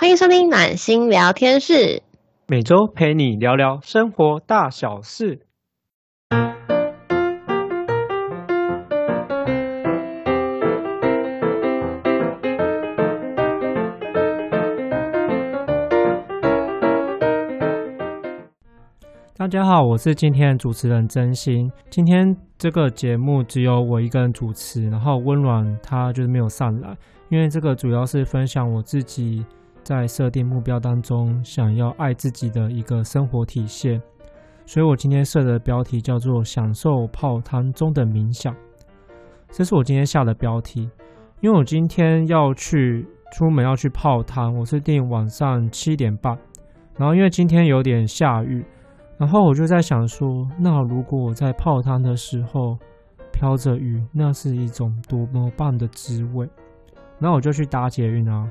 欢迎收听暖心聊天室，每周陪你聊聊生活大小事。大家好，我是今天的主持人真心。今天这个节目只有我一个人主持，然后温暖他就是没有上来，因为这个主要是分享我自己在设定目标当中想要爱自己的一个生活体现，所以我今天设的标题叫做“享受泡汤中的冥想”，这是我今天下的标题，因为我今天要去出门要去泡汤，我是定晚上七点半，然后因为今天有点下雨。然后我就在想说，那如果我在泡汤的时候飘着雨，那是一种多么棒的滋味。然后我就去搭捷运啊，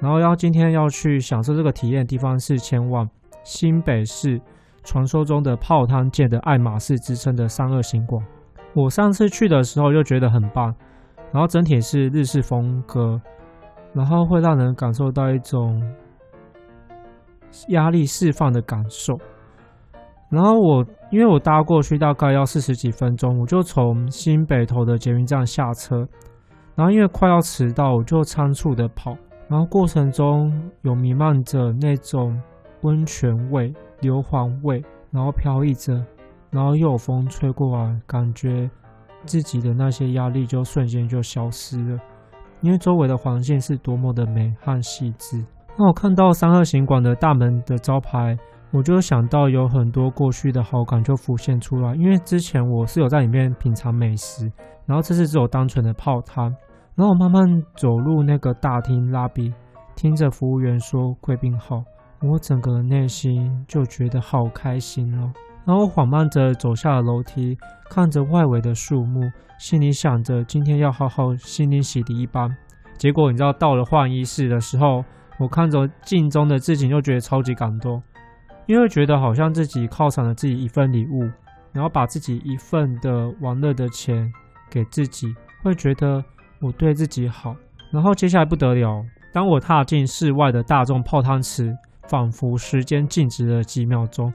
然后要今天要去享受这个体验的地方是前往新北市传说中的泡汤界的爱马仕之称的三二行馆。我上次去的时候就觉得很棒，然后整体是日式风格，然后会让人感受到一种压力释放的感受。然后我因为我搭过去大概要四十几分钟，我就从新北投的捷运站下车。然后因为快要迟到，我就仓促的跑。然后过程中有弥漫着那种温泉味、硫磺味，然后飘逸着，然后又有风吹过来，感觉自己的那些压力就瞬间就消失了。因为周围的环境是多么的美和细致。那我看到三二行馆的大门的招牌。我就想到有很多过去的好感就浮现出来，因为之前我是有在里面品尝美食，然后这次只有单纯的泡汤，然后慢慢走入那个大厅拉比，听着服务员说贵宾好，我整个内心就觉得好开心哦。然后缓慢着走下了楼梯，看着外围的树木，心里想着今天要好好心灵洗涤一番。结果你知道到了换衣室的时候，我看着镜中的自己，就觉得超级感动。因为觉得好像自己犒赏了自己一份礼物，然后把自己一份的玩乐的钱给自己，会觉得我对自己好。然后接下来不得了，当我踏进室外的大众泡汤池，仿佛时间静止了几秒钟，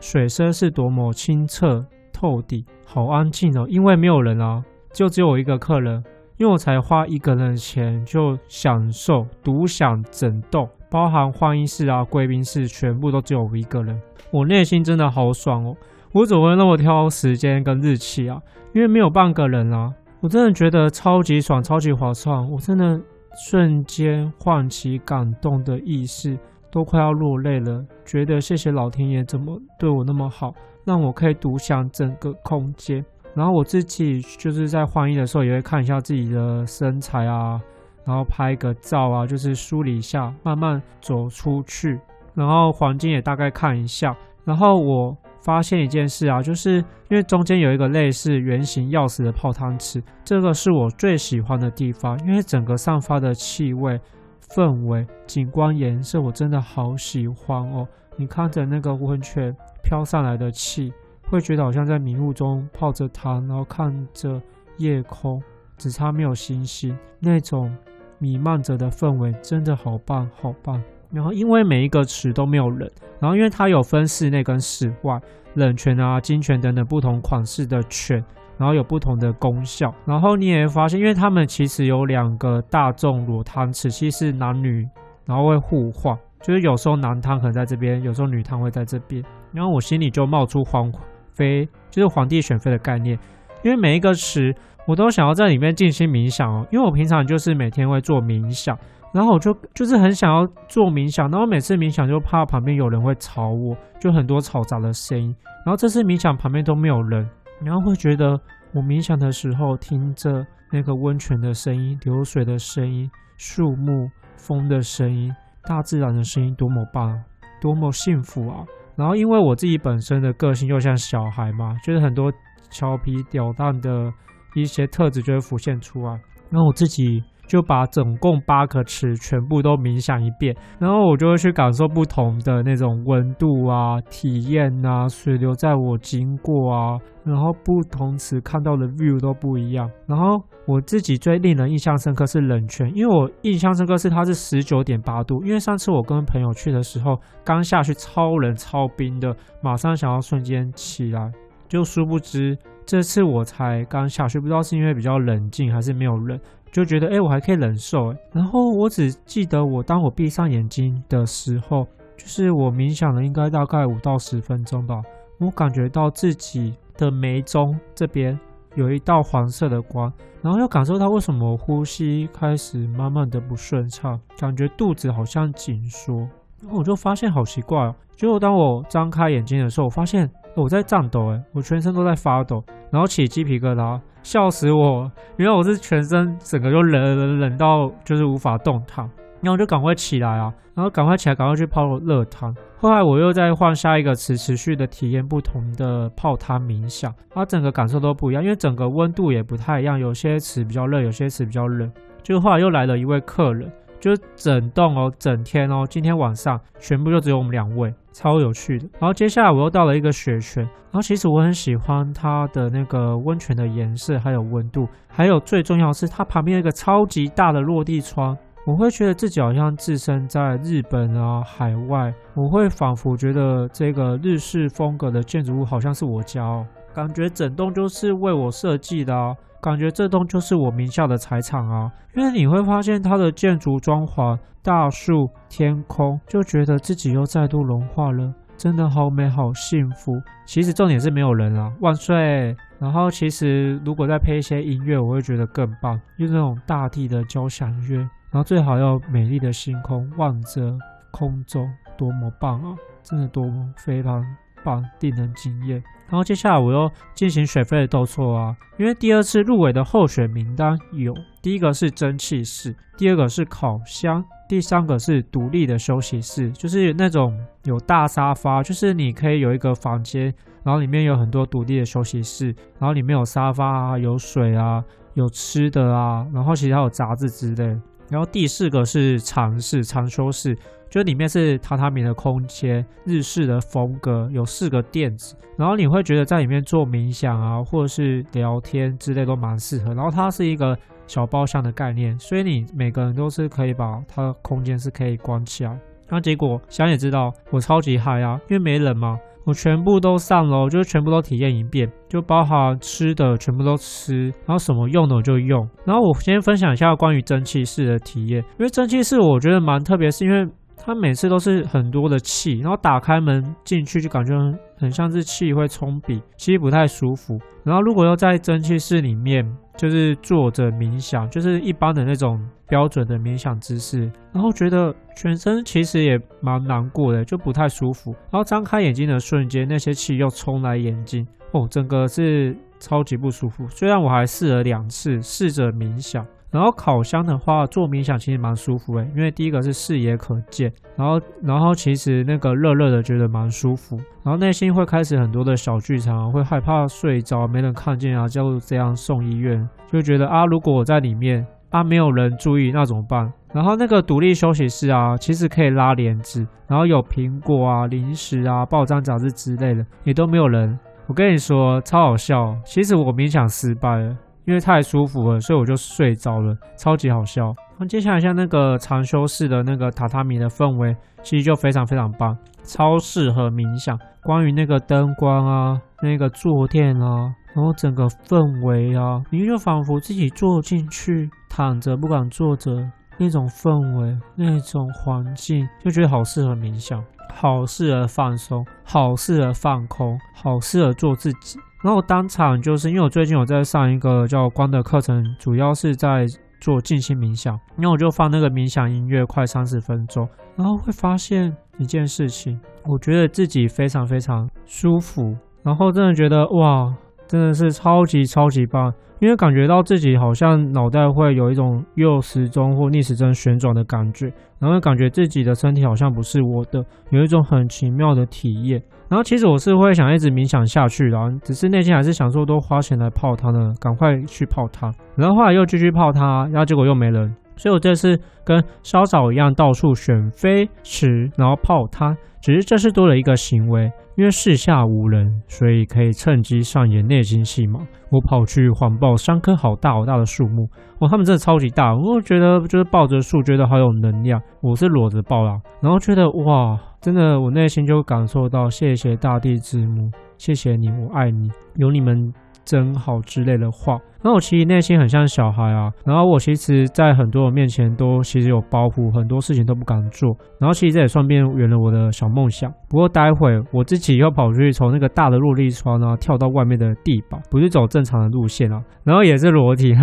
水声是多么清澈透底，好安静哦，因为没有人啊，就只有我一个客人。因为我才花一个人的钱就享受独享整栋，包含换衣室啊、贵宾室，全部都只有我一个人。我内心真的好爽哦！我怎么会那么挑时间跟日期啊？因为没有半个人啊，我真的觉得超级爽、超级划算。我真的瞬间唤起感动的意识，都快要落泪了。觉得谢谢老天爷怎么对我那么好，让我可以独享整个空间。然后我自己就是在换衣的时候，也会看一下自己的身材啊，然后拍个照啊，就是梳理一下，慢慢走出去，然后环境也大概看一下。然后我发现一件事啊，就是因为中间有一个类似圆形钥匙的泡汤池，这个是我最喜欢的地方，因为整个散发的气味、氛围、景观、颜色，我真的好喜欢哦。你看着那个温泉飘上来的气。会觉得好像在迷雾中泡着汤，然后看着夜空，只差没有星星，那种弥漫着的氛围真的好棒好棒。然后因为每一个池都没有人，然后因为它有分室内跟室外，冷泉啊、金泉等等不同款式的泉，然后有不同的功效。然后你也会发现，因为他们其实有两个大众裸汤池，其实是男女然后会互换，就是有时候男汤可能在这边，有时候女汤会在这边。然后我心里就冒出皇。妃就是皇帝选妃的概念，因为每一个池我都想要在里面进行冥想哦。因为我平常就是每天会做冥想，然后我就就是很想要做冥想，然后每次冥想就怕旁边有人会吵我，就很多嘈杂的声音。然后这次冥想旁边都没有人，然后会觉得我冥想的时候听着那个温泉的声音、流水的声音、树木、风的声音、大自然的声音，多么棒，多么幸福啊！然后，因为我自己本身的个性又像小孩嘛，就是很多调皮捣蛋的一些特质就会浮现出来。然后我自己就把总共八个池全部都冥想一遍，然后我就会去感受不同的那种温度啊、体验啊、水流在我经过啊，然后不同池看到的 view 都不一样。然后我自己最令人印象深刻是冷泉，因为我印象深刻是它是十九点八度，因为上次我跟朋友去的时候刚下去超冷超冰的，马上想要瞬间起来，就殊不知这次我才刚下去，不知道是因为比较冷静还是没有人。就觉得哎，我还可以忍受哎。然后我只记得我当我闭上眼睛的时候，就是我冥想了应该大概五到十分钟吧。我感觉到自己的眉中这边有一道黄色的光，然后又感受到为什么呼吸开始慢慢的不顺畅，感觉肚子好像紧缩。然后我就发现好奇怪哦，结果当我张开眼睛的时候，我发现我在颤抖哎，我全身都在发抖，然后起鸡皮疙瘩。笑死我！因为我是全身整个就冷冷冷到就是无法动弹，然后我就赶快起来啊，然后赶快起来，赶快去泡热汤。后来我又再换下一个词，持续的体验不同的泡汤冥想，它整个感受都不一样，因为整个温度也不太一样，有些词比较热，有些词比较冷。就后来又来了一位客人。就整栋哦，整天哦，今天晚上全部就只有我们两位，超有趣的。然后接下来我又到了一个雪泉，然后其实我很喜欢它的那个温泉的颜色，还有温度，还有最重要是它旁边有一个超级大的落地窗，我会觉得自己好像置身在日本啊海外，我会仿佛觉得这个日式风格的建筑物好像是我家哦，感觉整栋就是为我设计的啊。感觉这栋就是我名下的财产啊，因为你会发现它的建筑装潢、大树、天空，就觉得自己又再度融化了，真的好美好幸福。其实重点是没有人啊，万岁！然后其实如果再配一些音乐，我会觉得更棒，就是那种大地的交响乐，然后最好要美丽的星空望着空中，多么棒啊！真的多么非常。棒，令人惊艳。然后接下来我又进行水费的斗错啊，因为第二次入围的候选名单有第一个是蒸汽室，第二个是烤箱，第三个是独立的休息室，就是那种有大沙发，就是你可以有一个房间，然后里面有很多独立的休息室，然后里面有沙发啊，有水啊，有吃的啊，然后其他有杂志之类。然后第四个是长室、长休室。就里面是榻榻米的空间，日式的风格，有四个垫子，然后你会觉得在里面做冥想啊，或者是聊天之类都蛮适合。然后它是一个小包厢的概念，所以你每个人都是可以把它的空间是可以关起来。那结果想也知道，我超级嗨啊，因为没人嘛，我全部都上楼，就是全部都体验一遍，就包含吃的全部都吃，然后什么用的我就用。然后我先分享一下关于蒸汽室的体验，因为蒸汽室我觉得蛮特别，是因为。它每次都是很多的气，然后打开门进去就感觉很像是气会冲鼻，其实不太舒服。然后如果要在蒸汽室里面，就是坐着冥想，就是一般的那种标准的冥想姿势，然后觉得全身其实也蛮难过的，就不太舒服。然后张开眼睛的瞬间，那些气又冲来眼睛，哦，整个是超级不舒服。虽然我还试了两次，试着冥想。然后烤箱的话，做冥想其实蛮舒服诶，因为第一个是视野可见，然后然后其实那个热热的觉得蛮舒服，然后内心会开始很多的小剧场，会害怕睡着没人看见啊，就这样送医院，就觉得啊，如果我在里面啊没有人注意那怎么办？然后那个独立休息室啊，其实可以拉帘子，然后有苹果啊、零食啊、报章杂志之类的，也都没有人。我跟你说超好笑，其实我冥想失败了。因为太舒服了，所以我就睡着了，超级好笑。那接下来像那个长修室的那个榻榻米的氛围，其实就非常非常棒，超适合冥想。关于那个灯光啊，那个坐垫啊，然后整个氛围啊，你就仿佛自己坐进去，躺着不敢坐着那种氛围，那种环境，就觉得好适合冥想，好适合放松，好适合放空，好适合做自己。然后当场就是因为我最近有在上一个叫光的课程，主要是在做静心冥想。然后我就放那个冥想音乐，快三十分钟，然后会发现一件事情，我觉得自己非常非常舒服，然后真的觉得哇，真的是超级超级棒，因为感觉到自己好像脑袋会有一种右时钟或逆时针旋转的感觉，然后感觉自己的身体好像不是我的，有一种很奇妙的体验。然后其实我是会想一直冥想下去的，只是内心还是想说都花钱来泡汤了，赶快去泡汤。然后后来又继续泡汤，然后结果又没人。所以我这次跟稍早一样，到处选飞池，然后泡汤。只是这次多了一个行为，因为四下无人，所以可以趁机上演内心戏嘛。我跑去环抱三棵好大好大的树木，哇，它们真的超级大，我觉得就是抱着树，觉得好有能量。我是裸着抱啦，然后觉得哇，真的，我内心就感受到，谢谢大地之母，谢谢你，我爱你，有你们。真好之类的话，那我其实内心很像小孩啊，然后我其实，在很多人面前都其实有包袱，很多事情都不敢做，然后其实这也算变圆了我的小梦想。不过待会我自己又跑出去从那个大的落地窗呢跳到外面的地堡，不是走正常的路线啊，然后也是裸体。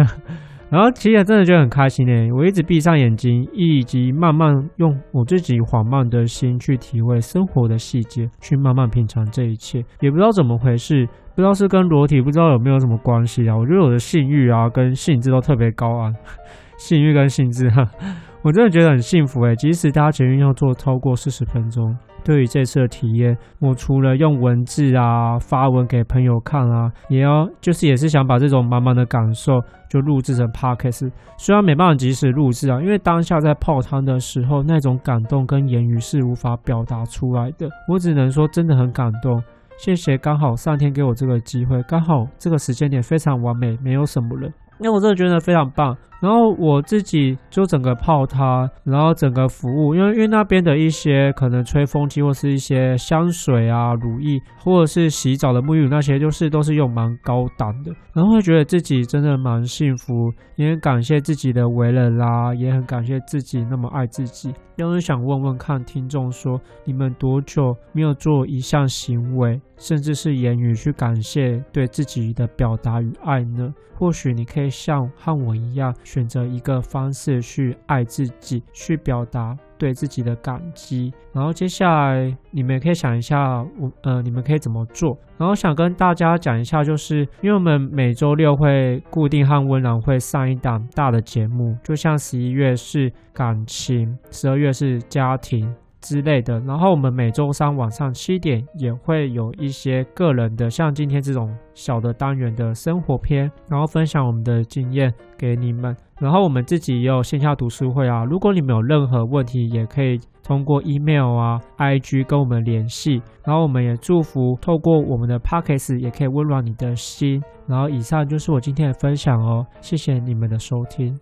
然后其实真的觉得很开心呢。我一直闭上眼睛，以及慢慢用我自己缓慢的心去体会生活的细节，去慢慢品尝这一切。也不知道怎么回事，不知道是跟裸体不知道有没有什么关系啊？我觉得我的性欲啊跟性致都特别高啊，性欲跟兴致，我真的觉得很幸福诶。即使搭捷运要坐超过四十分钟。对于这次的体验，我除了用文字啊发文给朋友看啊，也要就是也是想把这种满满的感受就录制成 podcast。虽然没办法及时录制啊，因为当下在泡汤的时候，那种感动跟言语是无法表达出来的。我只能说真的很感动，谢谢。刚好上天给我这个机会，刚好这个时间点非常完美，没有什么人。因为我真的觉得非常棒，然后我自己就整个泡它，然后整个服务，因为因为那边的一些可能吹风机或是一些香水啊、乳液或者是洗澡的沐浴乳那些，就是都是用蛮高档的，然后会觉得自己真的蛮幸福，也很感谢自己的为人啦，也很感谢自己那么爱自己。要是想问问看听众说，你们多久没有做一项行为，甚至是言语去感谢对自己的表达与爱呢？或许你可以像和我一样，选择一个方式去爱自己，去表达对自己的感激。然后接下来你们也可以想一下，我呃，你们可以怎么做？然后想跟大家讲一下，就是因为我们每周六会固定和温岚会上一档大的节目，就像十一月是感情，十二月是家庭。之类的，然后我们每周三晚上七点也会有一些个人的，像今天这种小的单元的生活篇，然后分享我们的经验给你们。然后我们自己也有线下读书会啊，如果你们有任何问题，也可以通过 email 啊、IG 跟我们联系。然后我们也祝福透过我们的 pockets 也可以温暖你的心。然后以上就是我今天的分享哦，谢谢你们的收听。